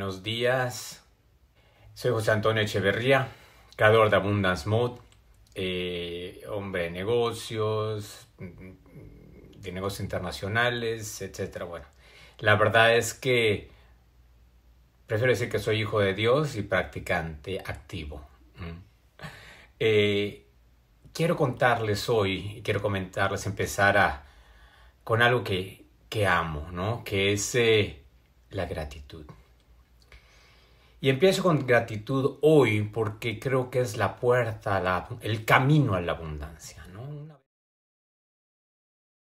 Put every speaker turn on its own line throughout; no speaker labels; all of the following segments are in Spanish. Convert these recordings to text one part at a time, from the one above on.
Buenos días. Soy José Antonio Echeverría, creador de Abundance Mode, eh, hombre de negocios, de negocios internacionales, etc. Bueno, la verdad es que prefiero decir que soy hijo de Dios y practicante activo. Eh, quiero contarles hoy, quiero comentarles, empezar a, con algo que, que amo, ¿no? Que es eh, la gratitud. Y empiezo con gratitud hoy porque creo que es la puerta, el camino a la abundancia. ¿no?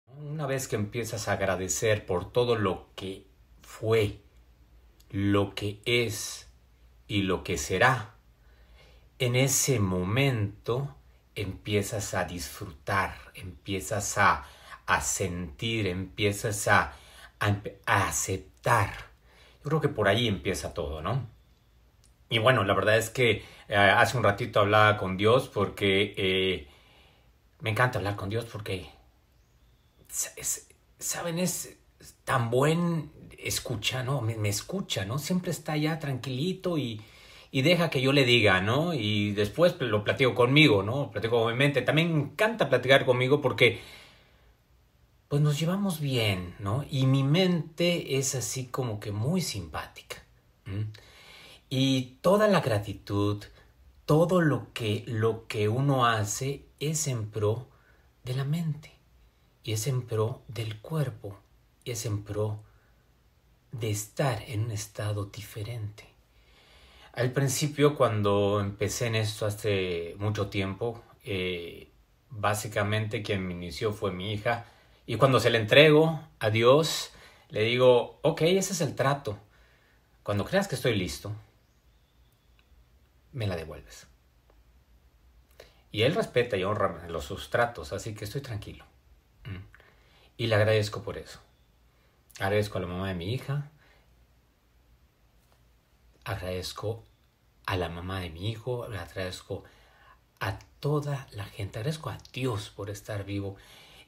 Una vez que empiezas a agradecer por todo lo que fue, lo que es y lo que será, en ese momento empiezas a disfrutar, empiezas a, sentir, empiezas a, a aceptar. Yo creo que por ahí empieza todo, ¿no? Y bueno, la verdad es que eh, hace un ratito hablaba con Dios porque eh, me encanta hablar con Dios porque, ¿saben? Es tan buen escucha, ¿no? Me, escucha, ¿no? Siempre está allá tranquilito y, y, deja que yo le diga, ¿no? Y después lo platico conmigo, ¿no? Platico con mi mente. También me encanta platicar conmigo porque, pues nos llevamos bien, ¿no? Y mi mente es así como que muy simpática. Y toda la gratitud, todo lo que, lo que uno hace es en pro de la mente, y es en pro del cuerpo, y es en pro de estar en un estado diferente. Al principio, cuando empecé en esto hace mucho tiempo, eh, básicamente quien me inició fue mi hija, y cuando se le entrego a Dios, le digo, ok, ese es el trato. Cuando creas que estoy listo, me la devuelves. Y él respeta y honra los sustratos, así que estoy tranquilo. Mm. Y le agradezco por eso. Agradezco a la mamá de mi hija. Agradezco a la mamá de mi hijo. Agradezco a toda la gente. Agradezco a Dios por estar vivo.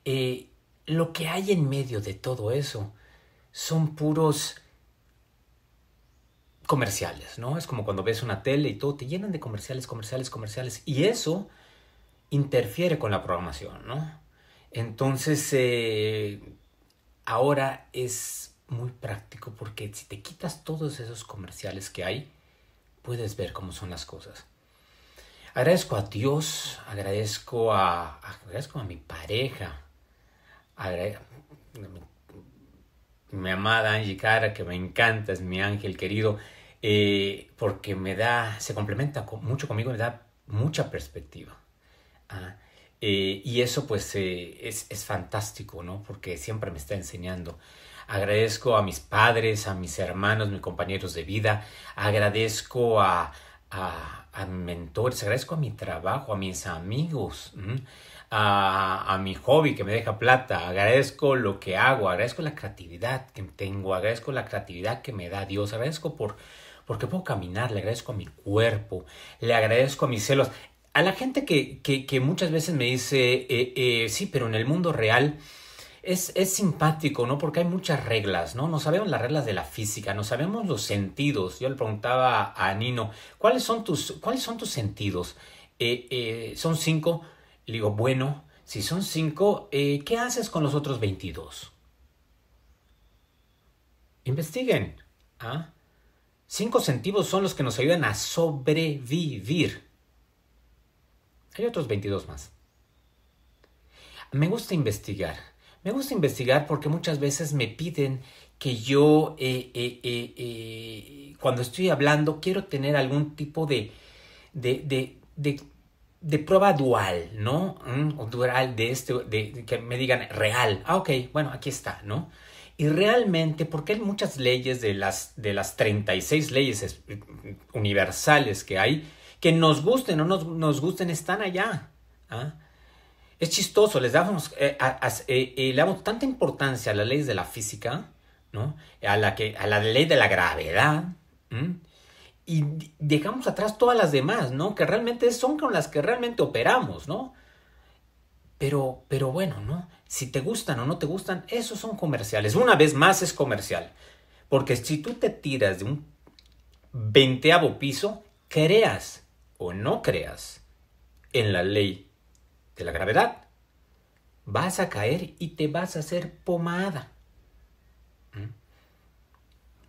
Eh, lo que hay en medio de todo eso son puros comerciales, ¿no? Es como cuando ves una tele y todo, te llenan de comerciales, comerciales, comerciales, y eso interfiere con la programación, ¿no? Entonces, eh, ahora es muy práctico porque si te quitas todos esos comerciales que hay, puedes ver cómo son las cosas. Agradezco a Dios, agradezco a, agradezco a mi pareja, mi amada Angie Cara, que me encanta, es mi ángel querido. Eh, porque me da, se complementa mucho conmigo, me da mucha perspectiva. Ah, eh, y eso pues eh, es, es, fantástico, ¿no? Porque siempre me está enseñando. Agradezco a mis padres, a mis hermanos, mis compañeros de vida, agradezco a, a, a mentores, agradezco a mi trabajo, a mis amigos, a, a, mi hobby que me deja plata, agradezco lo que hago, agradezco la creatividad que tengo, agradezco la creatividad que me da Dios, agradezco por porque puedo caminar, le agradezco a mi cuerpo, le agradezco a mis celos. A la gente que, que, muchas veces me dice, eh, eh, sí, pero en el mundo real es, es, simpático, ¿no? Porque hay muchas reglas, ¿no? No sabemos las reglas de la física, no sabemos los sentidos. Yo le preguntaba a Nino, ¿cuáles son tus, ¿cuáles son tus sentidos? Eh, ¿Son cinco? Le digo, bueno, si son cinco, ¿qué haces con los otros 22? Investiguen. ¿Ah? Cinco sentidos son los que nos ayudan a sobrevivir. Hay otros 22 más. Me gusta investigar. Me gusta investigar porque muchas veces me piden que yo, eh, eh, eh, cuando estoy hablando, quiero tener algún tipo de, de, de, de, prueba dual, ¿no? Mm, dual de este, de, que me digan real. Ah, ok, bueno, aquí está, ¿no? Y realmente, porque hay muchas leyes de las, de las 36 leyes universales que hay, que nos gusten o no nos, nos gusten, están allá. ¿ah? Es chistoso, les damos, eh, eh, eh, le damos tanta importancia a las leyes de la física, ¿no? a, la que, a la ley de la gravedad, y dejamos atrás todas las demás, ¿no? que realmente son con las que realmente operamos, ¿no? Pero, pero bueno, ¿no? Si te gustan o no te gustan, esos son comerciales. Una vez más es comercial. Porque si tú te tiras de un veinteavo piso, creas o no creas en la ley de la gravedad, vas a caer y te vas a hacer pomada. ¿Mm?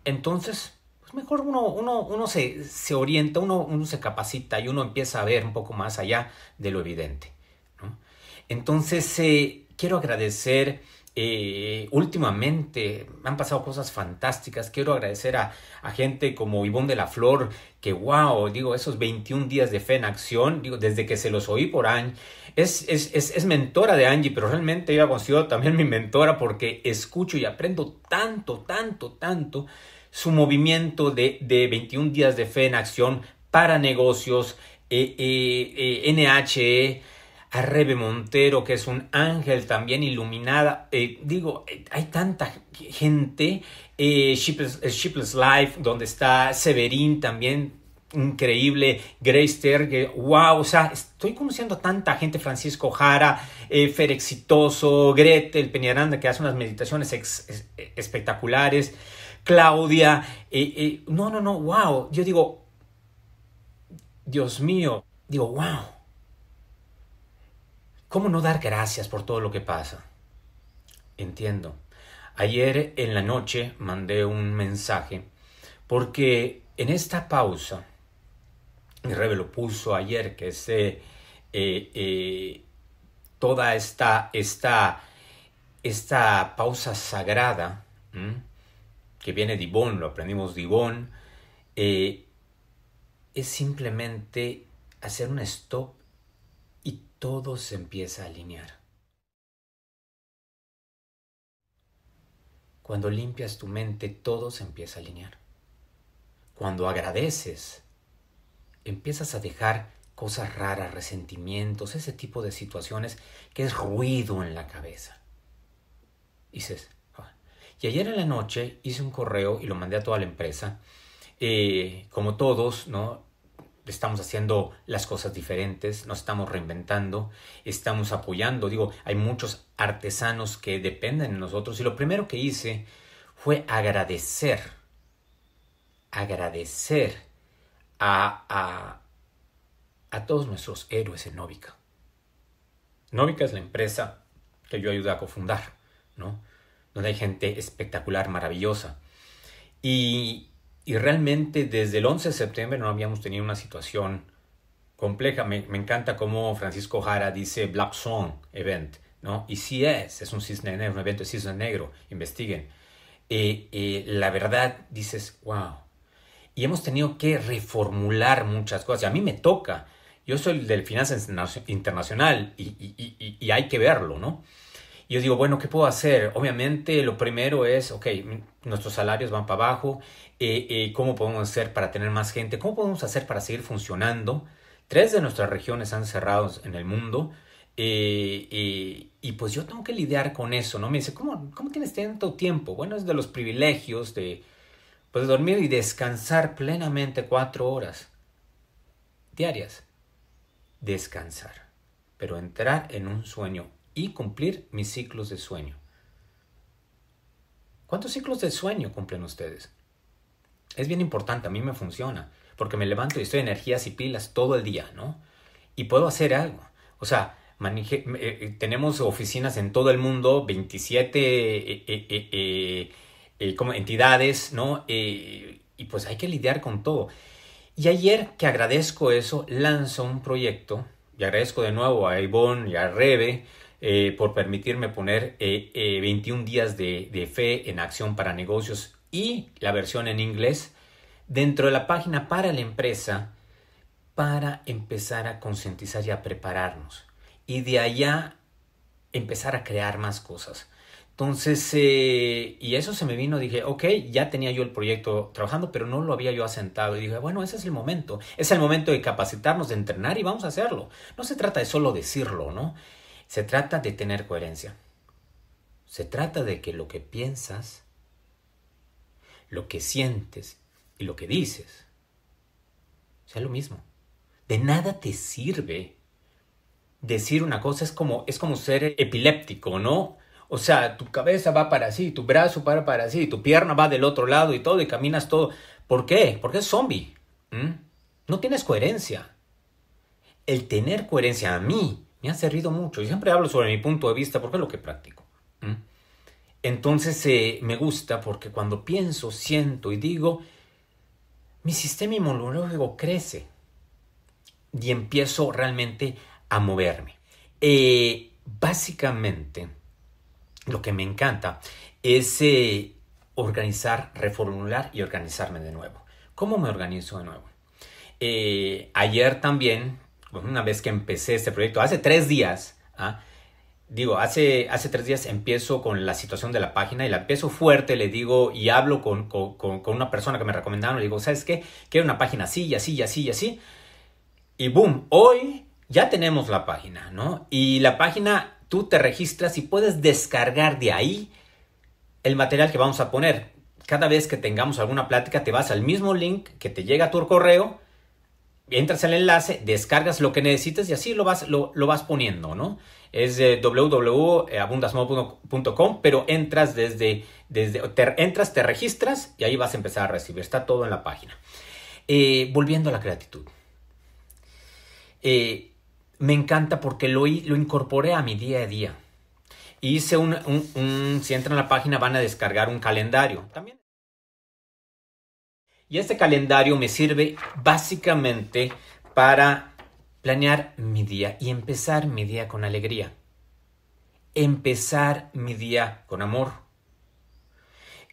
Entonces, pues mejor uno, uno, se, orienta, uno, uno, se capacita y uno empieza a ver un poco más allá de lo evidente. Entonces, eh, quiero agradecer eh, últimamente me han pasado cosas fantásticas. Quiero agradecer a, gente como Ivonne de la Flor, que wow, digo, esos 21 días de fe en acción, digo, desde que se los oí por Angie, es, es, es, mentora de Angie, pero realmente ella ha sido también mi mentora porque escucho y aprendo tanto, tanto, tanto su movimiento de, de 21 días de fe en acción para negocios, eh, eh, NHE a Rebe Montero, que es un ángel también iluminada. Eh, digo, eh, hay tanta gente. Eh, Shipless, Life, donde está Severín también, increíble. Grace Terge, wow, o sea, estoy conociendo a tanta gente. Francisco Jara, Fer Exitoso, Gretel Peñaranda, que hace unas meditaciones espectaculares. Claudia, no, no, no, wow. Yo digo, Dios mío, digo, wow ¿Cómo no dar gracias por todo lo que pasa? Entiendo. Ayer en la noche mandé un mensaje porque en esta pausa, mi rebe lo puso ayer, que es eh, eh, toda esta, esta, esta pausa sagrada, que viene de Ivón, lo aprendimos de Ivón, eh, es simplemente hacer un stop todo se empieza a alinear. Cuando limpias tu mente, todo se empieza a alinear. Cuando agradeces, empiezas a dejar cosas raras, resentimientos, ese tipo de situaciones que es ruido en la cabeza. dices, ah". y ayer en la noche hice un correo y lo mandé a toda la empresa. Eh, como todos, ¿no? Estamos haciendo las cosas diferentes, nos estamos reinventando, estamos apoyando. Digo, hay muchos artesanos que dependen de nosotros y lo primero que hice fue agradecer, agradecer a, a, a todos nuestros héroes en Novica. Novica es la empresa que yo ayudé a cofundar, ¿no? Donde hay gente espectacular, maravillosa. Y, y realmente desde el 11 de septiembre no habíamos tenido una situación compleja. Me, encanta cómo Francisco Jara dice Black Swan Event, ¿no? Y sí es, es un cisne negro, un evento de cisne negro, investiguen. Eh, eh, la verdad dices, wow. Y hemos tenido que reformular muchas cosas. Y a mí me toca. Yo soy del Finanzas Internacional y, y, y hay que verlo, ¿no? Y yo digo, bueno, ¿qué puedo hacer? Obviamente lo primero es, ok, nuestros salarios van para abajo, eh, eh, ¿cómo podemos hacer para tener más gente? ¿Cómo podemos hacer para seguir funcionando? Tres de nuestras regiones han cerrado en el mundo eh, y pues yo tengo que lidiar con eso, ¿no? Me dice, ¿cómo, cómo tienes tanto tiempo? Bueno, es de los privilegios de pues, dormir y descansar plenamente cuatro horas diarias. Descansar, pero entrar en un sueño y cumplir mis ciclos de sueño. ¿Cuántos ciclos de sueño cumplen ustedes? Es bien importante, a mí me funciona, porque me levanto y estoy en energías y pilas todo el día, ¿no? Y puedo hacer algo. O sea, eh, eh, tenemos oficinas en todo el mundo, 27 eh, como entidades, ¿no? y pues hay que lidiar con todo. Y ayer que agradezco eso, lanzo un proyecto, y agradezco de nuevo a Ivonne y a Rebe, eh, por permitirme poner 21 eh, eh, días de, fe en acción para negocios y la versión en inglés dentro de la página para la empresa para empezar a concientizar y a prepararnos. Y de allá empezar a crear más cosas. Entonces, y eso se me vino, dije, ok, ya tenía yo el proyecto trabajando, pero no lo había yo asentado. Y dije, bueno, ese es el momento. Es el momento de capacitarnos, de entrenar y vamos a hacerlo. No se trata de solo decirlo, ¿no? Se trata de tener coherencia. Se trata de que lo que piensas, lo que sientes y lo que dices sea lo mismo. De nada te sirve decir una cosa, es como, es como ser epiléptico, ¿no? O sea, tu cabeza va para así, tu brazo va para así, tu pierna va del otro lado y todo, y caminas todo ¿Por qué? Porque es zombie. No tienes coherencia. El tener coherencia a mí me ha servido mucho. Y siempre hablo sobre mi punto de vista porque es lo que practico. Entonces eh, me gusta porque cuando pienso, siento y digo, mi sistema inmunológico crece y empiezo realmente a moverme. Eh, básicamente, lo que me encanta es eh, organizar, reformular y organizarme de nuevo. ¿Cómo me organizo de nuevo? ayer también, una vez que empecé este proyecto, hace tres días, ¿ah? digo, hace, hace tres días empiezo con la situación de la página y la empiezo fuerte, le digo y hablo con, una persona que me recomendaron, le digo, ¿sabes qué? Quiero una página así y así así así. Y boom, hoy ya tenemos la página, ¿no? Y la página, tú te registras y puedes descargar de ahí el material que vamos a poner. Cada vez que tengamos alguna plática, te vas al mismo link que te llega a tu correo, entras al enlace, descargas lo que necesites y así lo vas, lo, lo vas poniendo, ¿no? es de www.abundasmo.com, pero entras desde, desde te, entras, te registras y ahí vas a empezar a recibir. Está todo en la página. Eh, volviendo a la gratitud. Eh, me encanta porque lo, lo incorporé a mi día a día. Hice un, un, si entran a la página van a descargar un calendario. También. Y este calendario me sirve básicamente para planear mi día y empezar mi día con alegría. Empezar mi día con amor.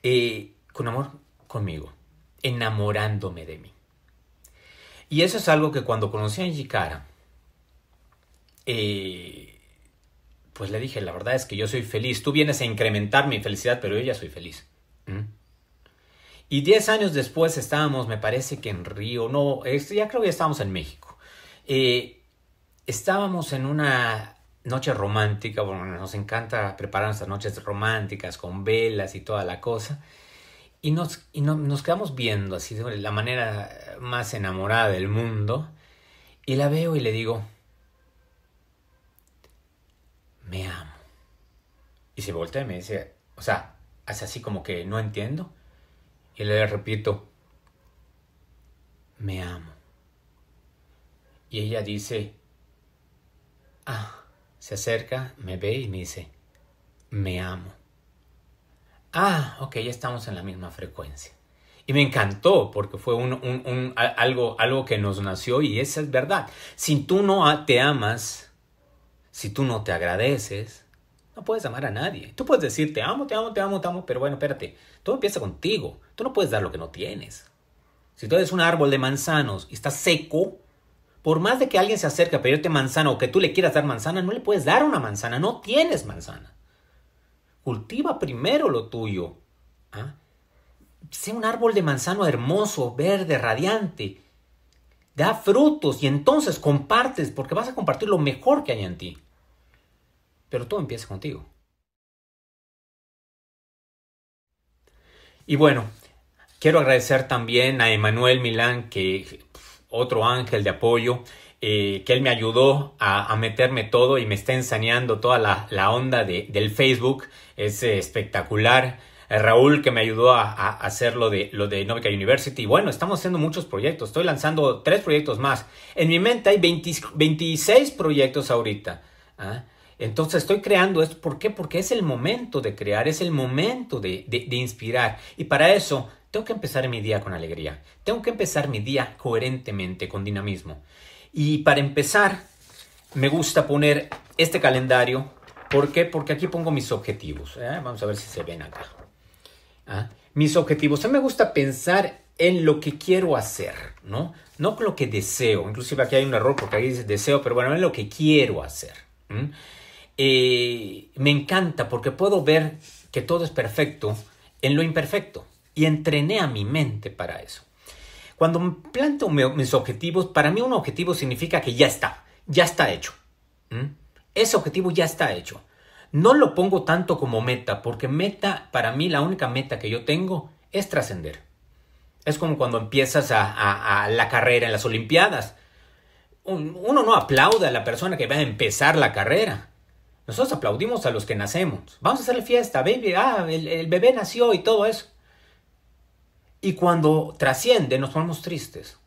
Eh, con amor conmigo, enamorándome de mí. Y eso es algo que cuando conocí a Angie eh, pues le dije, la verdad es que yo soy feliz. Tú vienes a incrementar mi felicidad, pero yo ya soy feliz. ¿Mm? Y diez años después estábamos, me parece que en Río, no, ya creo que ya estábamos en México. Eh, estábamos en una noche romántica, bueno, nos encanta preparar nuestras noches románticas con velas y toda la cosa. Y nos, y nos quedamos viendo así de la manera más enamorada del mundo. Y la veo y le digo, me amo. Y se voltea y me dice, o sea, hace así como que no entiendo. Y le repito, me amo. Y ella dice, ah, se acerca, me ve y me dice, me amo. Ah, ok, ya estamos en la misma frecuencia. Y me encantó porque fue un, un, algo, algo que nos nació y esa es verdad. Si tú no te amas, si tú no te agradeces, no puedes amar a nadie. Tú puedes decir te amo, te amo, te amo, te amo, pero bueno, espérate, todo empieza contigo. Tú no puedes dar lo que no tienes. Si tú eres un árbol de manzanos y estás seco, por más de que alguien se acerque a pedirte manzana o que tú le quieras dar manzana, no le puedes dar una manzana, no tienes manzana. Cultiva primero lo tuyo. ¿ah? Sea un árbol de manzano hermoso, verde, radiante. Da frutos y entonces compartes porque vas a compartir lo mejor que hay en ti. Pero todo empieza contigo. Y bueno, quiero agradecer también a Emanuel Milán que otro ángel de apoyo, eh, que él me ayudó a, meterme todo y me está ensañando toda la, onda de, del Facebook. Es eh, espectacular. Eh, Raúl que me ayudó a, hacer lo de, lo de Novica University. Bueno, estamos haciendo muchos proyectos. Estoy lanzando tres proyectos más. En mi mente hay 26 proyectos ahorita. ¿ah? Entonces estoy creando esto. ¿Por qué? Porque es el momento de crear, es el momento de, de inspirar. Y para eso tengo que empezar mi día con alegría. Tengo que empezar mi día coherentemente, con dinamismo. Y para empezar, me gusta poner este calendario. ¿Por qué? Porque aquí pongo mis objetivos. ¿eh? Vamos a ver si se ven acá. ¿Ah? Mis objetivos. A mí me gusta pensar en lo que quiero hacer, ¿no? No con lo que deseo. Inclusive aquí hay un error porque ahí dice deseo, pero bueno, en lo que quiero hacer. Eh, me encanta porque puedo ver que todo es perfecto en lo imperfecto y entrené a mi mente para eso. Cuando planteo mis objetivos, para mí un objetivo significa que ya está, ya está hecho. Ese objetivo ya está hecho. No lo pongo tanto como meta, porque meta, para mí la única meta que yo tengo es trascender. Es como cuando empiezas a, la carrera en las Olimpiadas. uno no aplaude a la persona que va a empezar la carrera. Nosotros aplaudimos a los que nacemos. Vamos a hacerle fiesta, baby. Ah, el bebé nació y todo eso Y cuando trasciende nos ponemos tristes.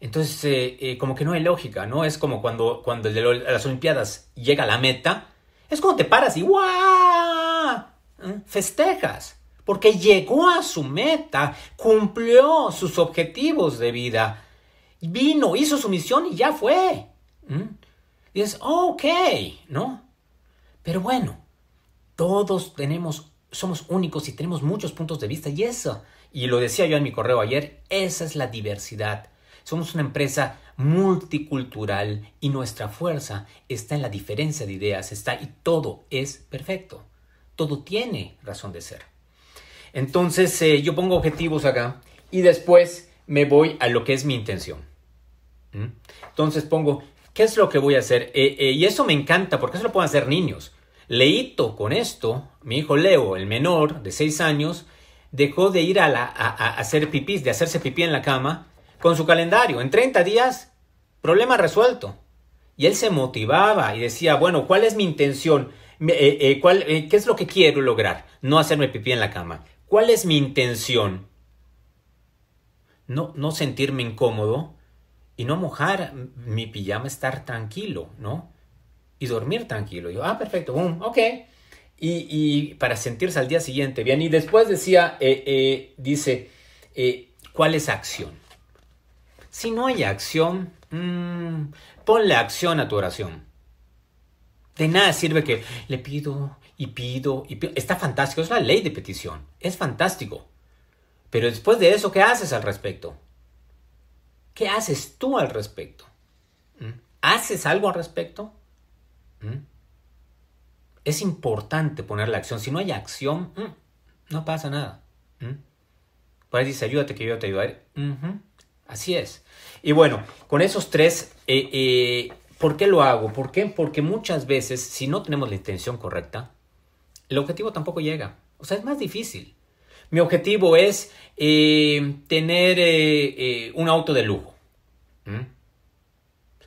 Entonces, eh, eh, como que no hay lógica, ¿no? Es como cuando, cuando las Olimpiadas llega a la meta, es como te paras y ¡guau! ¿Eh? Festejas, porque llegó a su meta, cumplió sus objetivos de vida, vino, hizo su misión y ya fue. Y es, ok, ¿no? Pero bueno, todos tenemos, somos únicos y tenemos muchos puntos de vista y eso, y lo decía yo en mi correo ayer, esa es la diversidad. Somos una empresa multicultural y nuestra fuerza está en la diferencia de ideas, está y todo es perfecto. Todo tiene razón de ser. Entonces eh, yo pongo objetivos acá y después me voy a lo que es mi intención. ¿Mm? Entonces pongo, ¿qué es lo que voy a hacer? Eh, eh, y eso me encanta porque eso lo pueden hacer niños. Leito con esto, mi hijo Leo, el menor de 6 años, dejó de ir a, hacer pipí, de hacerse pipí en la cama, con su calendario. En 30 días, problema resuelto. Y él se motivaba y decía, bueno, ¿cuál es mi intención? Eh, eh, ¿cuál, eh, ¿Qué es lo que quiero lograr? No hacerme pipí en la cama. ¿Cuál es mi intención? No, no sentirme incómodo y no mojar mi pijama, estar tranquilo, ¿no? Y dormir tranquilo. yo, ah, perfecto, boom, ok. Y, para sentirse al día siguiente bien. Y después decía, dice, ¿cuál es acción? Si no hay acción, mmm, ponle acción a tu oración. De nada sirve que le pido y pido y pido. Está fantástico, es la ley de petición. Es fantástico. Pero después de eso, ¿qué haces al respecto? ¿Qué haces tú al respecto? ¿Mm? ¿Haces algo al respecto? ¿Mm? Es importante poner la acción. Si no hay acción, mm, no pasa nada. Por ahí dice, ayúdate que yo te ayudaré. Así es. Y bueno, con esos tres, eh, eh, ¿por qué lo hago? ¿Por qué? Porque muchas veces, si no tenemos la intención correcta, el objetivo tampoco llega. O sea, es más difícil. Mi objetivo es eh, tener un auto de lujo. ¿Mm?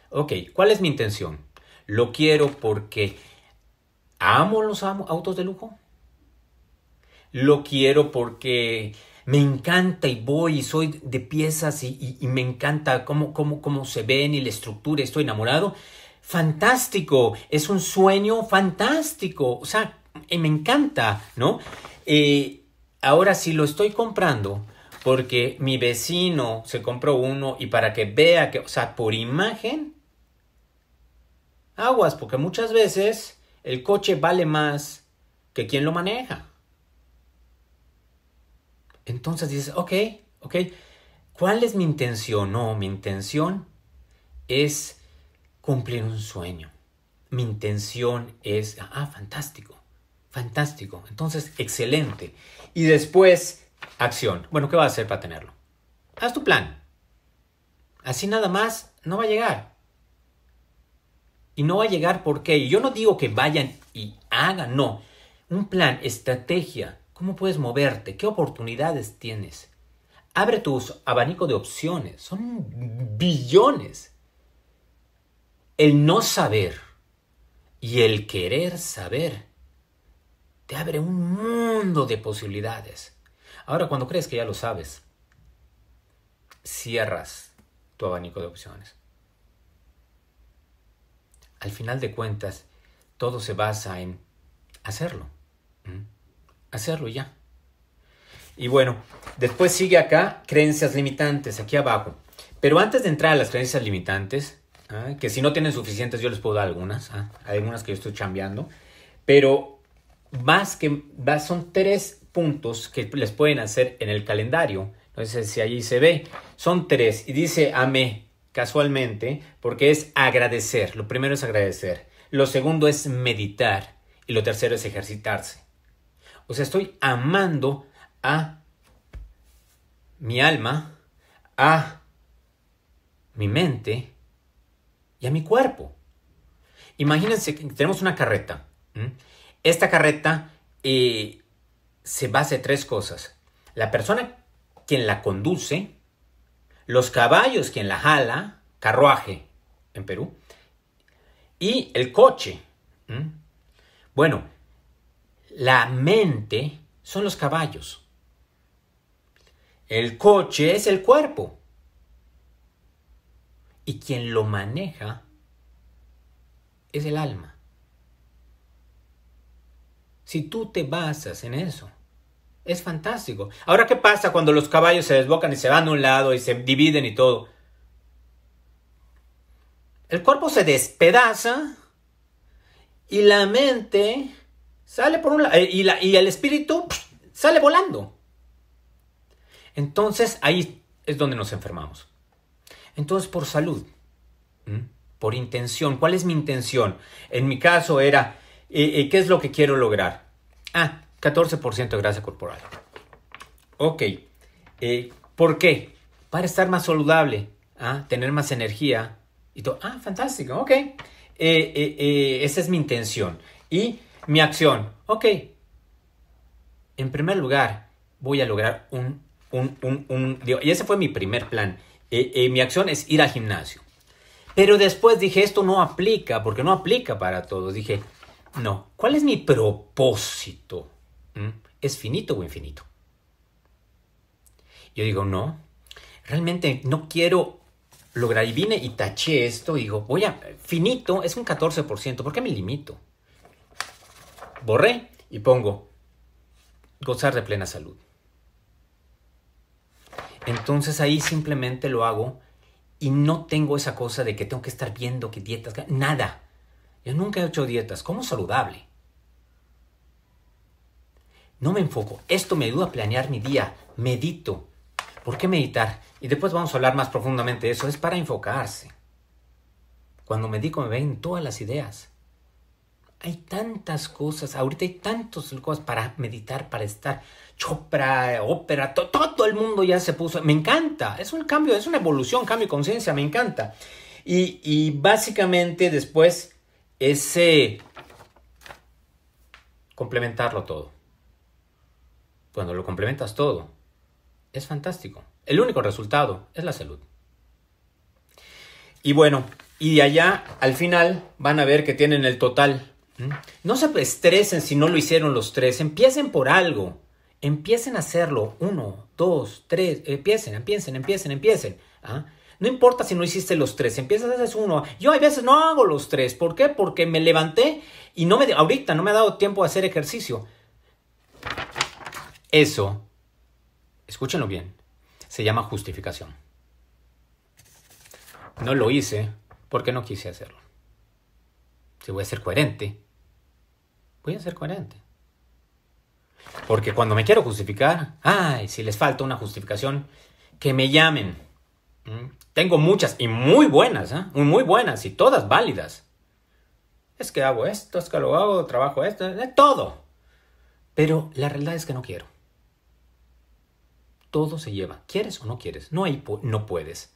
Ok, ¿cuál es mi intención? Lo quiero porque amo los autos de lujo. Lo quiero porque me encanta y voy y soy de piezas y, me encanta cómo, cómo, cómo se ven y la estructura, estoy enamorado. Fantástico, es un sueño fantástico, o sea, eh, me encanta, ¿no? Eh, ahora si lo estoy comprando porque mi vecino se compró uno y para que vea que, o sea, por imagen, aguas, porque muchas veces el coche vale más que quien lo maneja. Entonces dices, ok, ok, ¿cuál es mi intención? No, mi intención es cumplir un sueño. Mi intención es, ah, fantástico, fantástico. Entonces, excelente. Y después, acción. Bueno, ¿qué vas a hacer para tenerlo? Haz tu plan. Así nada más no va a llegar. Y no va a llegar porque yo no digo que vayan y hagan, no. Un plan, estrategia, ¿Cómo puedes moverte? ¿Qué oportunidades tienes? Abre tu abanico de opciones. Son billones. El no saber y el querer saber te abre un mundo de posibilidades. Ahora, cuando crees que ya lo sabes, cierras tu abanico de opciones. Al final de cuentas, todo se basa en hacerlo hacerlo ya. Y bueno, después sigue acá creencias limitantes, aquí abajo. Pero antes de entrar a las creencias limitantes, ¿ah? que si no tienen suficientes yo les puedo dar algunas, ¿ah? hay algunas que yo estoy cambiando, pero más que son tres puntos que les pueden hacer en el calendario. Entonces, si allí se ve, son tres. Y dice amé casualmente, porque es agradecer. Lo primero es agradecer. Lo segundo es meditar. Y lo tercero es ejercitarse. O sea, estoy amando a mi alma, a mi mente y a mi cuerpo. Imagínense que tenemos una carreta. Esta carreta eh, se basa en tres cosas. La persona quien la conduce, los caballos quien la jala, carruaje en Perú, y el coche. Bueno, la mente son los caballos. El coche es el cuerpo. Y quien lo maneja es el alma. Si tú te basas en eso, es fantástico. Ahora, ¿qué pasa cuando los caballos se desbocan y se van a un lado y se dividen y todo? El cuerpo se despedaza y la mente sale por un lado y, y el espíritu sale volando. Entonces ahí es donde nos enfermamos. Entonces por salud, por intención, ¿cuál es mi intención? En mi caso era, eh, eh, ¿qué es lo que quiero lograr? Ah, 14% de grasa corporal. Ok, eh, ¿por qué? Para estar más saludable, ¿ah? tener más energía y todo. Ah, fantástico, ok. esa es mi intención. Y mi acción, ok. En primer lugar, voy a lograr un un, y ese fue mi primer plan. Eh, eh, mi acción es ir al gimnasio. Pero después dije, esto no aplica, porque no aplica para todos. Dije, no, ¿cuál es mi propósito? ¿Mm? ¿Es finito o infinito? Yo digo, no, realmente no quiero lograr. Y vine y taché esto digo, voy a, finito es un 14%, ¿por qué me limito? Borré y pongo, gozar de plena salud. Entonces ahí simplemente lo hago y no tengo esa cosa de que tengo que estar viendo que dietas, nada. Yo nunca he hecho dietas, como saludable. No me enfoco. Esto me ayuda a planear mi día. Medito. ¿Por qué meditar? Y después vamos a hablar más profundamente de eso. Es para enfocarse. Cuando medico me ven todas las ideas. Hay tantas cosas, ahorita hay tantas cosas para meditar, para estar. Chopra, ópera, todo el mundo ya se puso. Me encanta, es un cambio, es una evolución, cambio de conciencia, me encanta. Y, básicamente después ese complementarlo todo. Cuando lo complementas todo, es fantástico. El único resultado es la salud. Y bueno, y de allá al final van a ver que tienen el total no se estresen si no lo hicieron los tres. Empiecen por algo. Empiecen a hacerlo. Uno, dos, tres. Empiecen, empiecen, empiecen, empiecen. ¿ah? No importa si no hiciste los tres. Empiezas a hacer uno. Yo a veces no hago los tres. ¿Por qué? Porque me levanté y no me, ahorita no me ha dado tiempo a hacer ejercicio. Eso, escúchenlo bien, se llama justificación. No lo hice porque no quise hacerlo. Si voy a ser coherente, voy a ser coherente. Porque cuando me quiero justificar, ay, si les falta una justificación, que me llamen. Tengo muchas y muy buenas, ¿eh? muy buenas y todas válidas. Es que hago esto, es que lo hago, trabajo esto, todo. Pero la realidad es que no quiero. Todo se lleva, quieres o no quieres, no, hay, no puedes.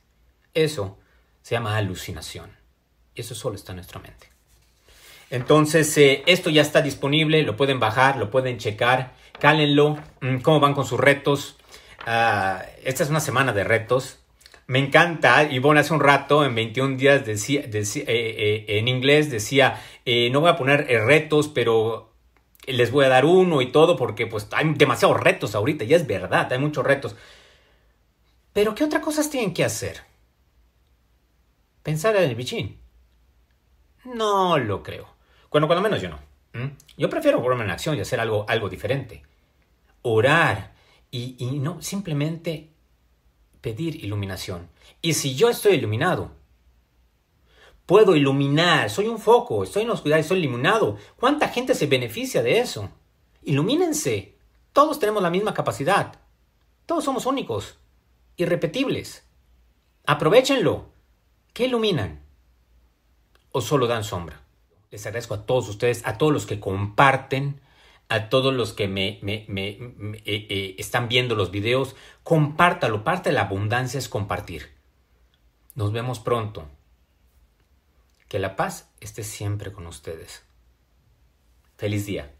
Eso se llama alucinación. Y eso solo está en nuestra mente. Entonces, eh, esto ya está disponible, lo pueden bajar, lo pueden checar, cálenlo, mm, cómo van con sus retos. Ah, esta es una semana de retos. Me encanta, y bueno, hace un rato, en 21 días, decía, eh, eh, en inglés decía, no voy a poner retos, pero les voy a dar uno y todo, porque pues hay demasiados retos ahorita, y es verdad, hay muchos retos. Pero, ¿qué otras cosas tienen que hacer? Pensar en el bichín. No lo creo. Bueno, cuando menos yo no. Yo prefiero ponerme en acción y hacer algo, algo diferente. Orar y, y no simplemente pedir iluminación. Y si yo estoy iluminado, puedo iluminar, soy un foco, estoy en la oscuridad, estoy iluminado. ¿Cuánta gente se beneficia de eso? Ilumínense. Todos tenemos la misma capacidad. Todos somos únicos, irrepetibles. Aprovechenlo. ¿Qué iluminan? ¿O solo dan sombra? Les agradezco a todos ustedes, a todos los que comparten, a todos los que me, me, eh, eh, están viendo los videos. Compártalo. Parte de la abundancia es compartir. Nos vemos pronto. Que la paz esté siempre con ustedes. Feliz día.